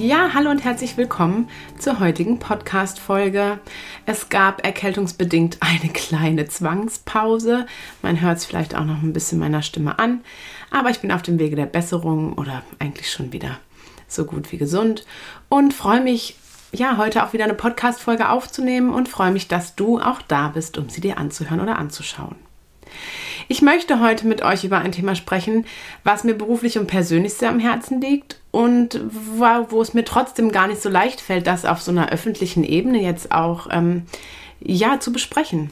Ja, hallo und herzlich willkommen zur heutigen Podcast-Folge. Es gab erkältungsbedingt eine kleine Zwangspause. Man hört es vielleicht auch noch ein bisschen meiner Stimme an, aber ich bin auf dem Wege der Besserung oder eigentlich schon wieder so gut wie gesund und freue mich, ja, heute auch wieder eine Podcast-Folge aufzunehmen und freue mich, dass du auch da bist, um sie dir anzuhören oder anzuschauen. Ich möchte heute mit euch über ein Thema sprechen, was mir beruflich und persönlich sehr am Herzen liegt und wo es mir trotzdem gar nicht so leicht fällt, das auf so einer öffentlichen Ebene jetzt auch ähm, ja zu besprechen.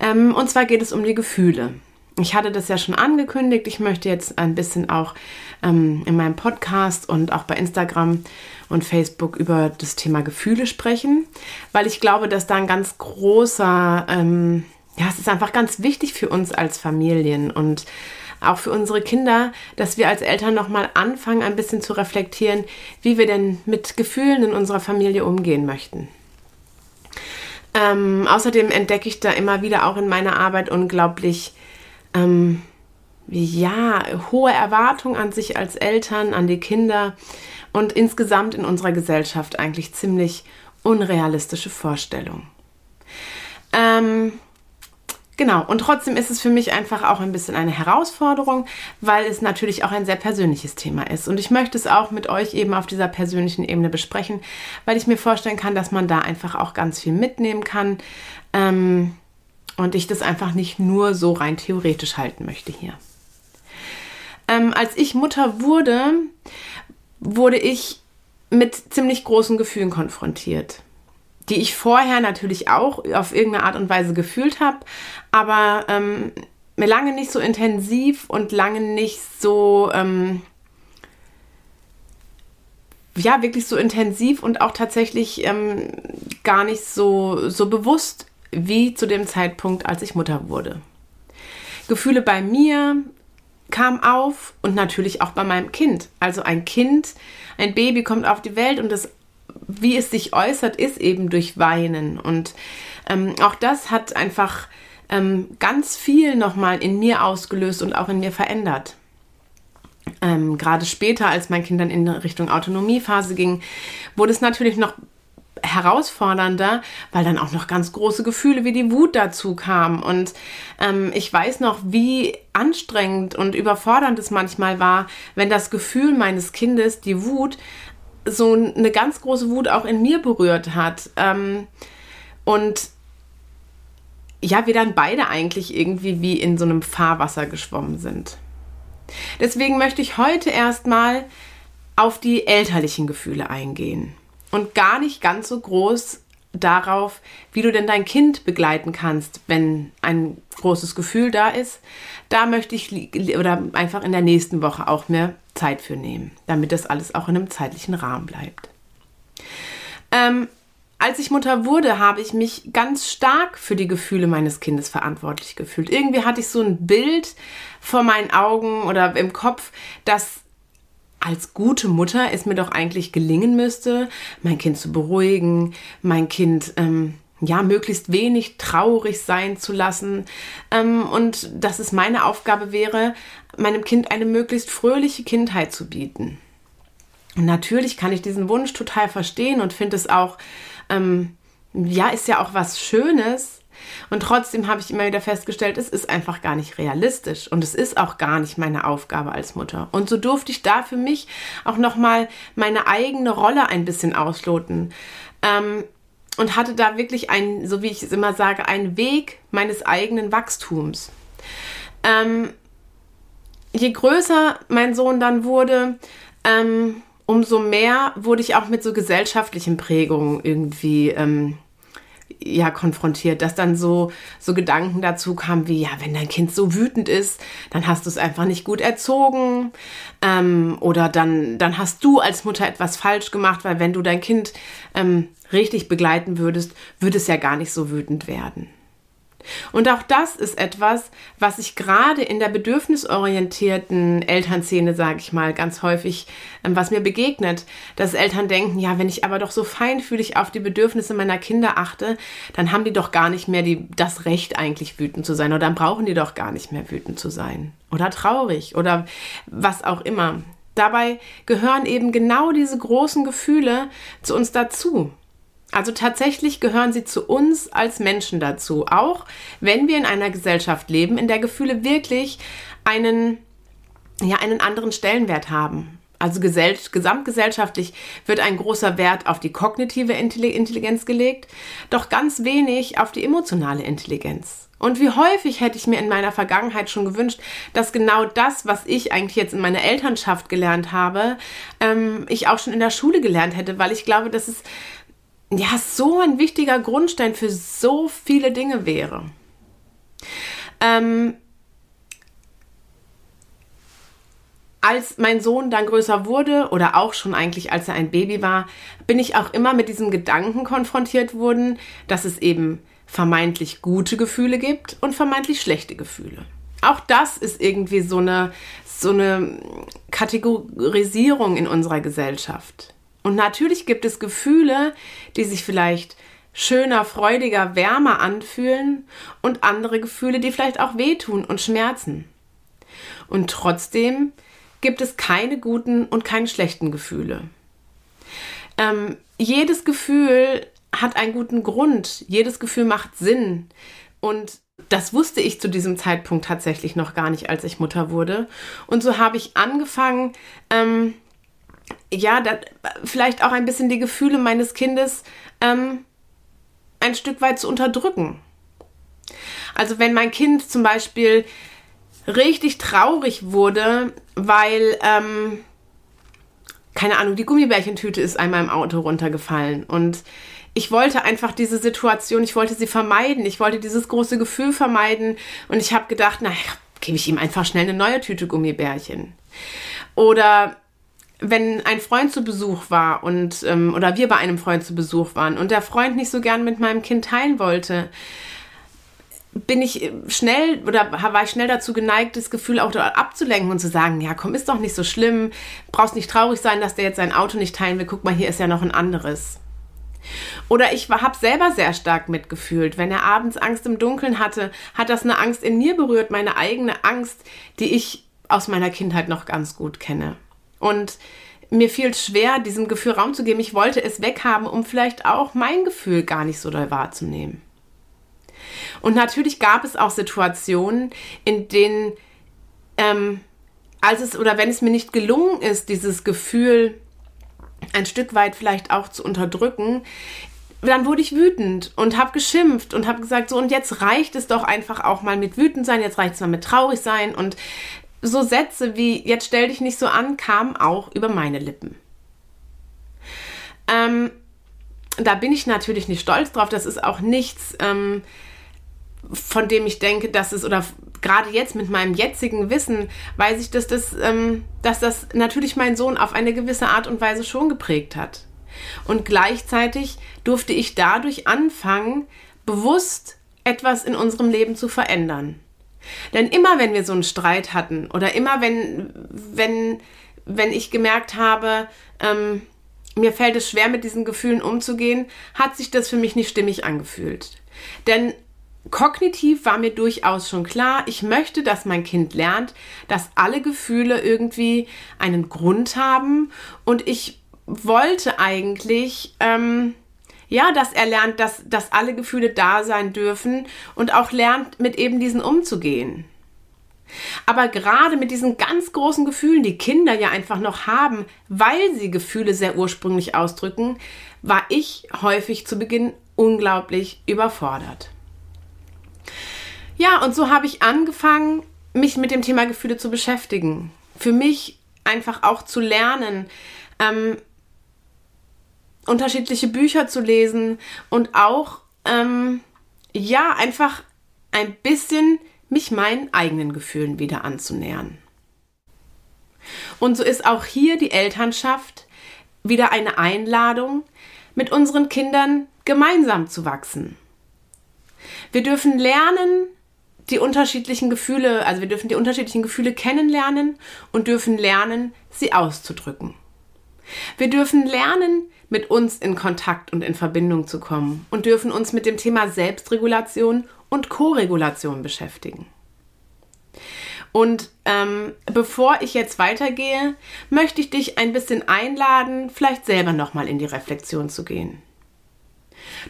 Ähm, und zwar geht es um die Gefühle. Ich hatte das ja schon angekündigt. Ich möchte jetzt ein bisschen auch ähm, in meinem Podcast und auch bei Instagram und Facebook über das Thema Gefühle sprechen, weil ich glaube, dass da ein ganz großer ähm, ja, es ist einfach ganz wichtig für uns als Familien und auch für unsere Kinder, dass wir als Eltern nochmal anfangen, ein bisschen zu reflektieren, wie wir denn mit Gefühlen in unserer Familie umgehen möchten. Ähm, außerdem entdecke ich da immer wieder auch in meiner Arbeit unglaublich, ähm, ja, hohe Erwartungen an sich als Eltern, an die Kinder und insgesamt in unserer Gesellschaft eigentlich ziemlich unrealistische Vorstellungen. Ähm, Genau, und trotzdem ist es für mich einfach auch ein bisschen eine Herausforderung, weil es natürlich auch ein sehr persönliches Thema ist. Und ich möchte es auch mit euch eben auf dieser persönlichen Ebene besprechen, weil ich mir vorstellen kann, dass man da einfach auch ganz viel mitnehmen kann. Ähm, und ich das einfach nicht nur so rein theoretisch halten möchte hier. Ähm, als ich Mutter wurde, wurde ich mit ziemlich großen Gefühlen konfrontiert die ich vorher natürlich auch auf irgendeine Art und Weise gefühlt habe, aber ähm, mir lange nicht so intensiv und lange nicht so, ähm, ja, wirklich so intensiv und auch tatsächlich ähm, gar nicht so, so bewusst wie zu dem Zeitpunkt, als ich Mutter wurde. Gefühle bei mir kamen auf und natürlich auch bei meinem Kind. Also ein Kind, ein Baby kommt auf die Welt und das wie es sich äußert, ist eben durch Weinen. Und ähm, auch das hat einfach ähm, ganz viel nochmal in mir ausgelöst und auch in mir verändert. Ähm, Gerade später, als mein Kind dann in Richtung Autonomiephase ging, wurde es natürlich noch herausfordernder, weil dann auch noch ganz große Gefühle wie die Wut dazu kamen. Und ähm, ich weiß noch, wie anstrengend und überfordernd es manchmal war, wenn das Gefühl meines Kindes, die Wut, so eine ganz große Wut auch in mir berührt hat. Ähm, und ja, wir dann beide eigentlich irgendwie wie in so einem Fahrwasser geschwommen sind. Deswegen möchte ich heute erstmal auf die elterlichen Gefühle eingehen und gar nicht ganz so groß darauf, wie du denn dein Kind begleiten kannst, wenn ein großes Gefühl da ist. Da möchte ich oder einfach in der nächsten Woche auch mehr Zeit für nehmen, damit das alles auch in einem zeitlichen Rahmen bleibt. Ähm, als ich Mutter wurde, habe ich mich ganz stark für die Gefühle meines Kindes verantwortlich gefühlt. Irgendwie hatte ich so ein Bild vor meinen Augen oder im Kopf, dass als gute Mutter es mir doch eigentlich gelingen müsste, mein Kind zu beruhigen, mein Kind ähm, ja möglichst wenig traurig sein zu lassen ähm, und dass es meine Aufgabe wäre, meinem Kind eine möglichst fröhliche Kindheit zu bieten. Und natürlich kann ich diesen Wunsch total verstehen und finde es auch, ähm, ja, ist ja auch was Schönes. Und trotzdem habe ich immer wieder festgestellt, es ist einfach gar nicht realistisch und es ist auch gar nicht meine Aufgabe als Mutter. Und so durfte ich da für mich auch nochmal meine eigene Rolle ein bisschen ausloten. Ähm, und hatte da wirklich ein, so wie ich es immer sage, einen Weg meines eigenen Wachstums. Ähm, je größer mein Sohn dann wurde, ähm, umso mehr wurde ich auch mit so gesellschaftlichen Prägungen irgendwie ähm, ja konfrontiert, dass dann so, so Gedanken dazu kamen wie, ja, wenn dein Kind so wütend ist, dann hast du es einfach nicht gut erzogen ähm, oder dann, dann hast du als Mutter etwas falsch gemacht, weil wenn du dein Kind ähm, richtig begleiten würdest, würde es ja gar nicht so wütend werden. Und auch das ist etwas, was ich gerade in der bedürfnisorientierten Elternszene, sage ich mal, ganz häufig, ähm, was mir begegnet, dass Eltern denken, ja, wenn ich aber doch so feinfühlig auf die Bedürfnisse meiner Kinder achte, dann haben die doch gar nicht mehr die, das Recht eigentlich wütend zu sein oder dann brauchen die doch gar nicht mehr wütend zu sein oder traurig oder was auch immer. Dabei gehören eben genau diese großen Gefühle zu uns dazu. Also tatsächlich gehören sie zu uns als Menschen dazu, auch wenn wir in einer Gesellschaft leben, in der Gefühle wirklich einen, ja, einen anderen Stellenwert haben. Also gesamtgesellschaftlich wird ein großer Wert auf die kognitive Intelligenz gelegt, doch ganz wenig auf die emotionale Intelligenz. Und wie häufig hätte ich mir in meiner Vergangenheit schon gewünscht, dass genau das, was ich eigentlich jetzt in meiner Elternschaft gelernt habe, ähm, ich auch schon in der Schule gelernt hätte, weil ich glaube, dass es ja so ein wichtiger Grundstein für so viele Dinge wäre. Ähm, als mein Sohn dann größer wurde oder auch schon eigentlich als er ein Baby war, bin ich auch immer mit diesem Gedanken konfrontiert worden, dass es eben vermeintlich gute Gefühle gibt und vermeintlich schlechte Gefühle. Auch das ist irgendwie so eine, so eine Kategorisierung in unserer Gesellschaft. Und natürlich gibt es Gefühle, die sich vielleicht schöner, freudiger, wärmer anfühlen und andere Gefühle, die vielleicht auch wehtun und schmerzen. Und trotzdem gibt es keine guten und keine schlechten Gefühle. Ähm, jedes Gefühl hat einen guten Grund, jedes Gefühl macht Sinn. Und das wusste ich zu diesem Zeitpunkt tatsächlich noch gar nicht, als ich Mutter wurde. Und so habe ich angefangen, ähm, ja, da, vielleicht auch ein bisschen die Gefühle meines Kindes ähm, ein Stück weit zu unterdrücken. Also wenn mein Kind zum Beispiel richtig traurig wurde, weil, ähm, keine Ahnung, die Gummibärchentüte ist einmal im Auto runtergefallen und ich wollte einfach diese Situation, ich wollte sie vermeiden, ich wollte dieses große Gefühl vermeiden und ich habe gedacht, naja, gebe ich ihm einfach schnell eine neue Tüte Gummibärchen. Oder wenn ein Freund zu Besuch war und ähm, oder wir bei einem Freund zu Besuch waren und der Freund nicht so gern mit meinem Kind teilen wollte, bin ich schnell oder war ich schnell dazu geneigt, das Gefühl auch abzulenken und zu sagen, ja, komm, ist doch nicht so schlimm, brauchst nicht traurig sein, dass der jetzt sein Auto nicht teilen will. Guck mal, hier ist ja noch ein anderes. Oder ich habe selber sehr stark mitgefühlt. Wenn er abends Angst im Dunkeln hatte, hat das eine Angst in mir berührt, meine eigene Angst, die ich aus meiner Kindheit noch ganz gut kenne. Und mir fiel schwer, diesem Gefühl Raum zu geben. Ich wollte es weghaben, um vielleicht auch mein Gefühl gar nicht so doll wahrzunehmen. Und natürlich gab es auch Situationen, in denen, ähm, als es oder wenn es mir nicht gelungen ist, dieses Gefühl ein Stück weit vielleicht auch zu unterdrücken, dann wurde ich wütend und habe geschimpft und habe gesagt, so und jetzt reicht es doch einfach auch mal mit wütend sein, jetzt reicht es mal mit traurig sein und so Sätze wie jetzt stell dich nicht so an kamen auch über meine Lippen. Ähm, da bin ich natürlich nicht stolz drauf. Das ist auch nichts, ähm, von dem ich denke, dass es, oder gerade jetzt mit meinem jetzigen Wissen, weiß ich, dass das, ähm, dass das natürlich mein Sohn auf eine gewisse Art und Weise schon geprägt hat. Und gleichzeitig durfte ich dadurch anfangen, bewusst etwas in unserem Leben zu verändern. Denn immer wenn wir so einen Streit hatten oder immer wenn, wenn, wenn ich gemerkt habe, ähm, mir fällt es schwer, mit diesen Gefühlen umzugehen, hat sich das für mich nicht stimmig angefühlt. Denn kognitiv war mir durchaus schon klar, ich möchte, dass mein Kind lernt, dass alle Gefühle irgendwie einen Grund haben und ich wollte eigentlich, ähm, ja, dass er lernt, dass, dass alle Gefühle da sein dürfen und auch lernt, mit eben diesen umzugehen. Aber gerade mit diesen ganz großen Gefühlen, die Kinder ja einfach noch haben, weil sie Gefühle sehr ursprünglich ausdrücken, war ich häufig zu Beginn unglaublich überfordert. Ja, und so habe ich angefangen, mich mit dem Thema Gefühle zu beschäftigen. Für mich einfach auch zu lernen, ähm, unterschiedliche Bücher zu lesen und auch ähm, ja, einfach ein bisschen mich meinen eigenen Gefühlen wieder anzunähern. Und so ist auch hier die Elternschaft wieder eine Einladung, mit unseren Kindern gemeinsam zu wachsen. Wir dürfen lernen, die unterschiedlichen Gefühle, also wir dürfen die unterschiedlichen Gefühle kennenlernen und dürfen lernen, sie auszudrücken. Wir dürfen lernen, mit uns in Kontakt und in Verbindung zu kommen und dürfen uns mit dem Thema Selbstregulation und Koregulation beschäftigen. Und ähm, bevor ich jetzt weitergehe, möchte ich dich ein bisschen einladen, vielleicht selber nochmal in die Reflexion zu gehen.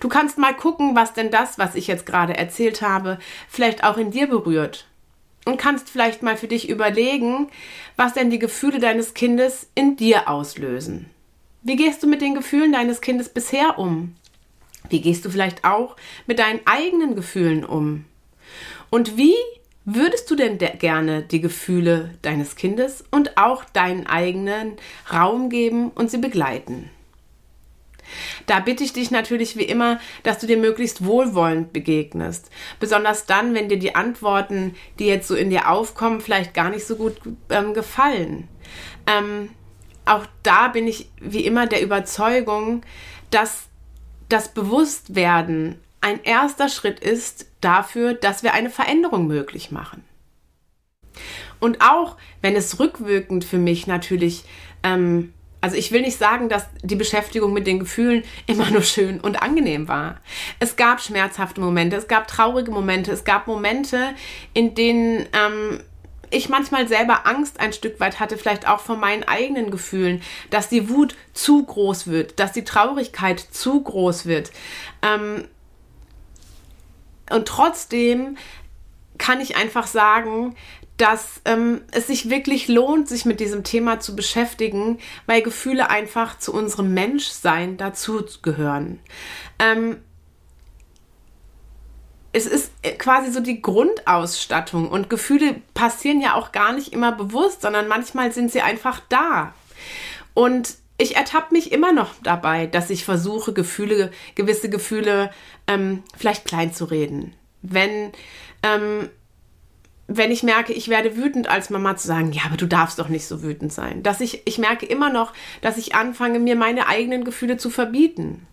Du kannst mal gucken, was denn das, was ich jetzt gerade erzählt habe, vielleicht auch in dir berührt. Und kannst vielleicht mal für dich überlegen, was denn die Gefühle deines Kindes in dir auslösen. Wie gehst du mit den Gefühlen deines Kindes bisher um? Wie gehst du vielleicht auch mit deinen eigenen Gefühlen um? Und wie würdest du denn gerne die Gefühle deines Kindes und auch deinen eigenen Raum geben und sie begleiten? Da bitte ich dich natürlich wie immer, dass du dir möglichst wohlwollend begegnest. Besonders dann, wenn dir die Antworten, die jetzt so in dir aufkommen, vielleicht gar nicht so gut ähm, gefallen. Ähm, auch da bin ich wie immer der Überzeugung, dass das Bewusstwerden ein erster Schritt ist dafür, dass wir eine Veränderung möglich machen. Und auch wenn es rückwirkend für mich natürlich ähm, also ich will nicht sagen, dass die Beschäftigung mit den Gefühlen immer nur schön und angenehm war. Es gab schmerzhafte Momente, es gab traurige Momente, es gab Momente, in denen ähm, ich manchmal selber Angst ein Stück weit hatte, vielleicht auch vor meinen eigenen Gefühlen, dass die Wut zu groß wird, dass die Traurigkeit zu groß wird. Ähm, und trotzdem kann ich einfach sagen, dass ähm, es sich wirklich lohnt, sich mit diesem Thema zu beschäftigen, weil Gefühle einfach zu unserem Menschsein dazugehören. Ähm, es ist äh, quasi so die Grundausstattung und Gefühle passieren ja auch gar nicht immer bewusst, sondern manchmal sind sie einfach da. Und ich ertappe mich immer noch dabei, dass ich versuche, Gefühle, gewisse Gefühle ähm, vielleicht klein zu reden. Wenn ähm, wenn ich merke, ich werde wütend als Mama zu sagen, ja, aber du darfst doch nicht so wütend sein. Dass ich, ich merke immer noch, dass ich anfange, mir meine eigenen Gefühle zu verbieten.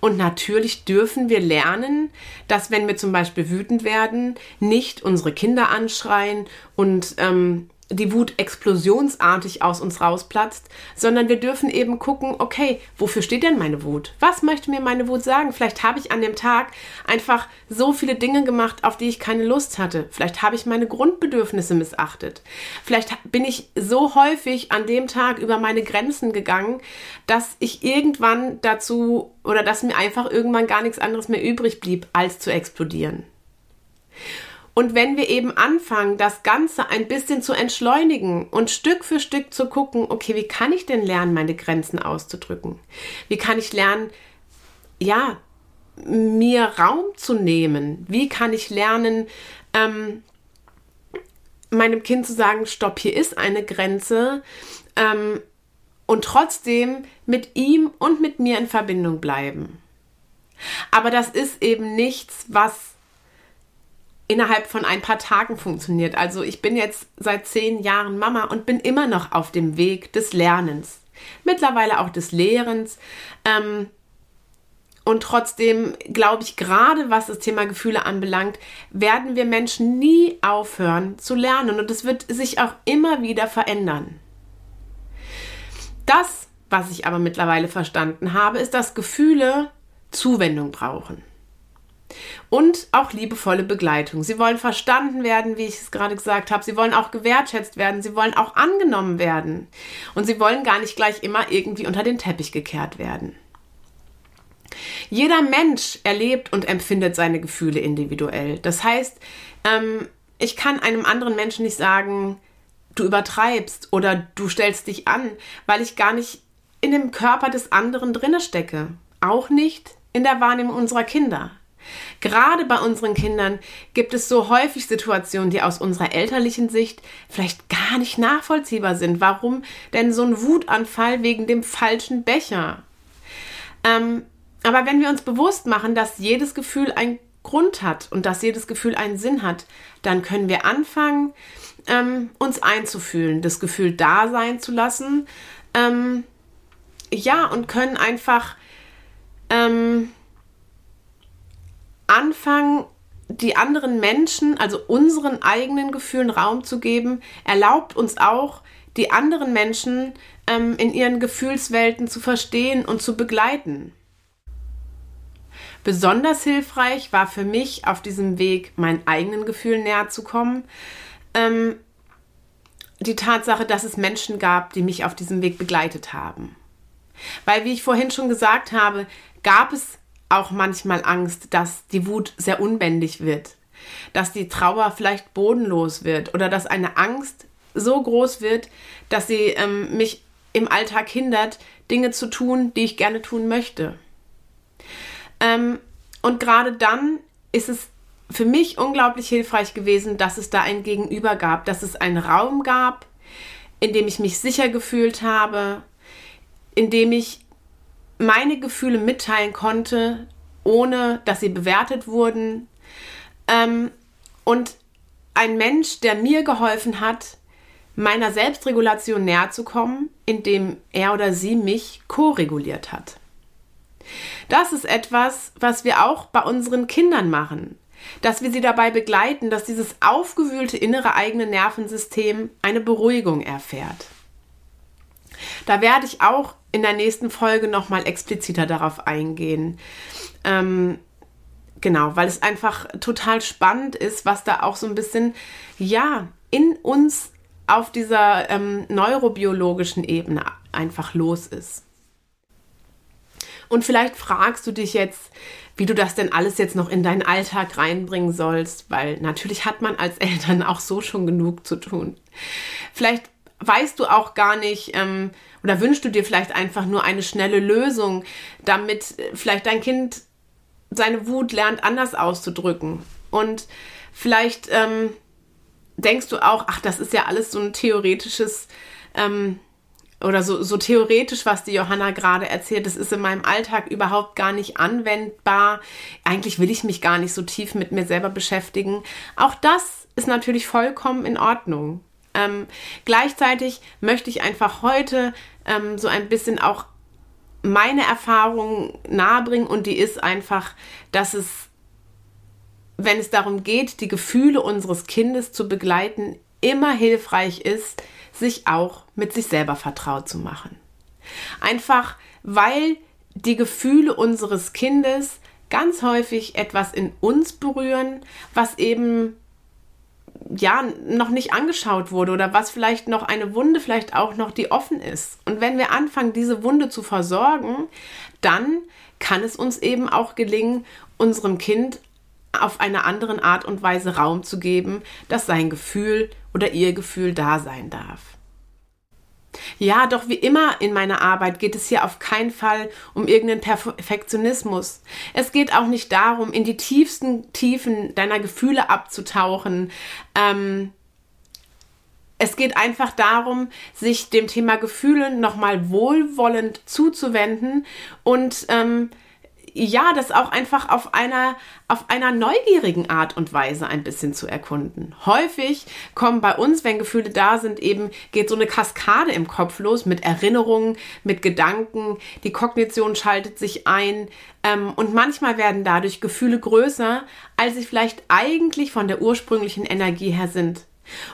Und natürlich dürfen wir lernen, dass wenn wir zum Beispiel wütend werden, nicht unsere Kinder anschreien und ähm, die Wut explosionsartig aus uns rausplatzt, sondern wir dürfen eben gucken, okay, wofür steht denn meine Wut? Was möchte mir meine Wut sagen? Vielleicht habe ich an dem Tag einfach so viele Dinge gemacht, auf die ich keine Lust hatte. Vielleicht habe ich meine Grundbedürfnisse missachtet. Vielleicht bin ich so häufig an dem Tag über meine Grenzen gegangen, dass ich irgendwann dazu oder dass mir einfach irgendwann gar nichts anderes mehr übrig blieb, als zu explodieren. Und wenn wir eben anfangen, das Ganze ein bisschen zu entschleunigen und Stück für Stück zu gucken, okay, wie kann ich denn lernen, meine Grenzen auszudrücken? Wie kann ich lernen, ja, mir Raum zu nehmen? Wie kann ich lernen, ähm, meinem Kind zu sagen, stopp, hier ist eine Grenze ähm, und trotzdem mit ihm und mit mir in Verbindung bleiben. Aber das ist eben nichts, was innerhalb von ein paar Tagen funktioniert. Also ich bin jetzt seit zehn Jahren Mama und bin immer noch auf dem Weg des Lernens. Mittlerweile auch des Lehrens. Ähm, und trotzdem glaube ich, gerade was das Thema Gefühle anbelangt, werden wir Menschen nie aufhören zu lernen. Und es wird sich auch immer wieder verändern. Das, was ich aber mittlerweile verstanden habe, ist, dass Gefühle Zuwendung brauchen und auch liebevolle Begleitung. Sie wollen verstanden werden, wie ich es gerade gesagt habe. Sie wollen auch gewertschätzt werden. Sie wollen auch angenommen werden. Und sie wollen gar nicht gleich immer irgendwie unter den Teppich gekehrt werden. Jeder Mensch erlebt und empfindet seine Gefühle individuell. Das heißt, ähm, ich kann einem anderen Menschen nicht sagen, du übertreibst oder du stellst dich an, weil ich gar nicht in dem Körper des anderen drinne stecke. Auch nicht in der Wahrnehmung unserer Kinder. Gerade bei unseren Kindern gibt es so häufig Situationen, die aus unserer elterlichen Sicht vielleicht gar nicht nachvollziehbar sind. Warum denn so ein Wutanfall wegen dem falschen Becher? Ähm, aber wenn wir uns bewusst machen, dass jedes Gefühl einen Grund hat und dass jedes Gefühl einen Sinn hat, dann können wir anfangen, ähm, uns einzufühlen, das Gefühl da sein zu lassen. Ähm, ja, und können einfach ähm, anfangen, die anderen Menschen, also unseren eigenen Gefühlen Raum zu geben, erlaubt uns auch, die anderen Menschen ähm, in ihren Gefühlswelten zu verstehen und zu begleiten. Besonders hilfreich war für mich auf diesem Weg, meinen eigenen Gefühlen näher zu kommen, ähm, die Tatsache, dass es Menschen gab, die mich auf diesem Weg begleitet haben. Weil, wie ich vorhin schon gesagt habe, gab es auch manchmal Angst, dass die Wut sehr unbändig wird, dass die Trauer vielleicht bodenlos wird oder dass eine Angst so groß wird, dass sie ähm, mich im Alltag hindert, Dinge zu tun, die ich gerne tun möchte. Ähm, und gerade dann ist es für mich unglaublich hilfreich gewesen, dass es da ein Gegenüber gab, dass es einen Raum gab, in dem ich mich sicher gefühlt habe, in dem ich meine Gefühle mitteilen konnte, ohne dass sie bewertet wurden. Ähm, und ein Mensch, der mir geholfen hat, meiner Selbstregulation näher zu kommen, indem er oder sie mich ko-reguliert hat. Das ist etwas, was wir auch bei unseren Kindern machen, dass wir sie dabei begleiten, dass dieses aufgewühlte innere eigene Nervensystem eine Beruhigung erfährt. Da werde ich auch in der nächsten Folge nochmal expliziter darauf eingehen. Ähm, genau, weil es einfach total spannend ist, was da auch so ein bisschen, ja, in uns auf dieser ähm, neurobiologischen Ebene einfach los ist. Und vielleicht fragst du dich jetzt, wie du das denn alles jetzt noch in deinen Alltag reinbringen sollst, weil natürlich hat man als Eltern auch so schon genug zu tun. Vielleicht weißt du auch gar nicht ähm, oder wünschst du dir vielleicht einfach nur eine schnelle Lösung, damit äh, vielleicht dein Kind seine Wut lernt, anders auszudrücken. Und vielleicht ähm, denkst du auch, ach, das ist ja alles so ein theoretisches ähm, oder so, so theoretisch, was die Johanna gerade erzählt, das ist in meinem Alltag überhaupt gar nicht anwendbar. Eigentlich will ich mich gar nicht so tief mit mir selber beschäftigen. Auch das ist natürlich vollkommen in Ordnung. Ähm, gleichzeitig möchte ich einfach heute ähm, so ein bisschen auch meine Erfahrung nahebringen und die ist einfach, dass es, wenn es darum geht, die Gefühle unseres Kindes zu begleiten, immer hilfreich ist, sich auch mit sich selber vertraut zu machen. Einfach weil die Gefühle unseres Kindes ganz häufig etwas in uns berühren, was eben ja noch nicht angeschaut wurde oder was vielleicht noch eine Wunde vielleicht auch noch die offen ist. Und wenn wir anfangen, diese Wunde zu versorgen, dann kann es uns eben auch gelingen, unserem Kind auf eine andere Art und Weise Raum zu geben, dass sein Gefühl oder ihr Gefühl da sein darf. Ja, doch wie immer in meiner Arbeit geht es hier auf keinen Fall um irgendeinen Perfektionismus. Es geht auch nicht darum, in die tiefsten Tiefen deiner Gefühle abzutauchen. Ähm, es geht einfach darum, sich dem Thema Gefühle nochmal wohlwollend zuzuwenden und ähm, ja, das auch einfach auf einer, auf einer neugierigen Art und Weise ein bisschen zu erkunden. Häufig kommen bei uns, wenn Gefühle da sind, eben geht so eine Kaskade im Kopf los mit Erinnerungen, mit Gedanken. Die Kognition schaltet sich ein ähm, und manchmal werden dadurch Gefühle größer, als sie vielleicht eigentlich von der ursprünglichen Energie her sind.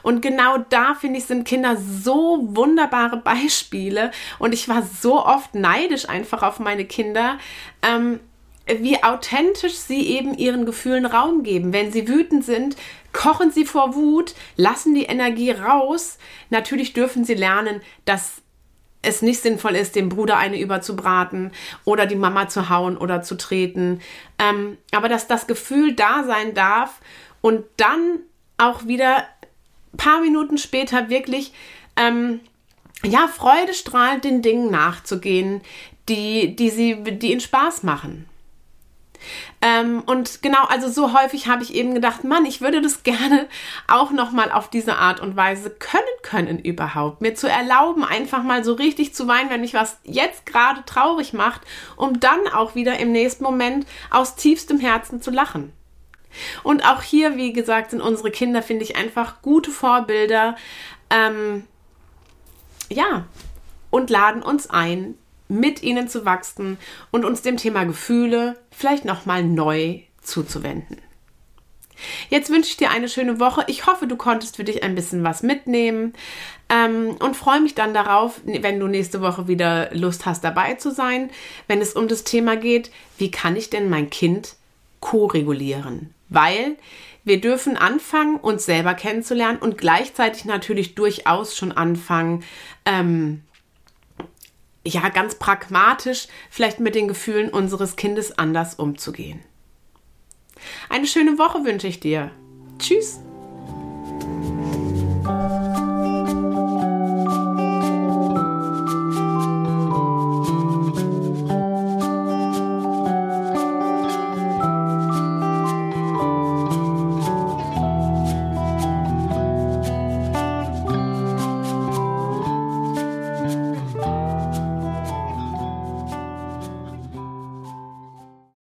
Und genau da finde ich, sind Kinder so wunderbare Beispiele. Und ich war so oft neidisch einfach auf meine Kinder, ähm, wie authentisch sie eben ihren Gefühlen Raum geben. Wenn sie wütend sind, kochen sie vor Wut, lassen die Energie raus. Natürlich dürfen sie lernen, dass es nicht sinnvoll ist, dem Bruder eine überzubraten oder die Mama zu hauen oder zu treten. Ähm, aber dass das Gefühl da sein darf und dann auch wieder ein paar Minuten später wirklich ähm, ja, freudestrahlend den Dingen nachzugehen, die, die sie, die ihnen Spaß machen. Ähm, und genau, also so häufig habe ich eben gedacht, Mann, ich würde das gerne auch noch mal auf diese Art und Weise können können überhaupt, mir zu erlauben, einfach mal so richtig zu weinen, wenn mich was jetzt gerade traurig macht, um dann auch wieder im nächsten Moment aus tiefstem Herzen zu lachen. Und auch hier, wie gesagt, sind unsere Kinder, finde ich, einfach gute Vorbilder. Ähm, ja, und laden uns ein, mit ihnen zu wachsen und uns dem Thema Gefühle vielleicht nochmal neu zuzuwenden. Jetzt wünsche ich dir eine schöne Woche. Ich hoffe, du konntest für dich ein bisschen was mitnehmen ähm, und freue mich dann darauf, wenn du nächste Woche wieder Lust hast, dabei zu sein, wenn es um das Thema geht, wie kann ich denn mein Kind ko-regulieren? Weil wir dürfen anfangen, uns selber kennenzulernen und gleichzeitig natürlich durchaus schon anfangen, ähm, ja, ganz pragmatisch vielleicht mit den Gefühlen unseres Kindes anders umzugehen. Eine schöne Woche wünsche ich dir. Tschüss.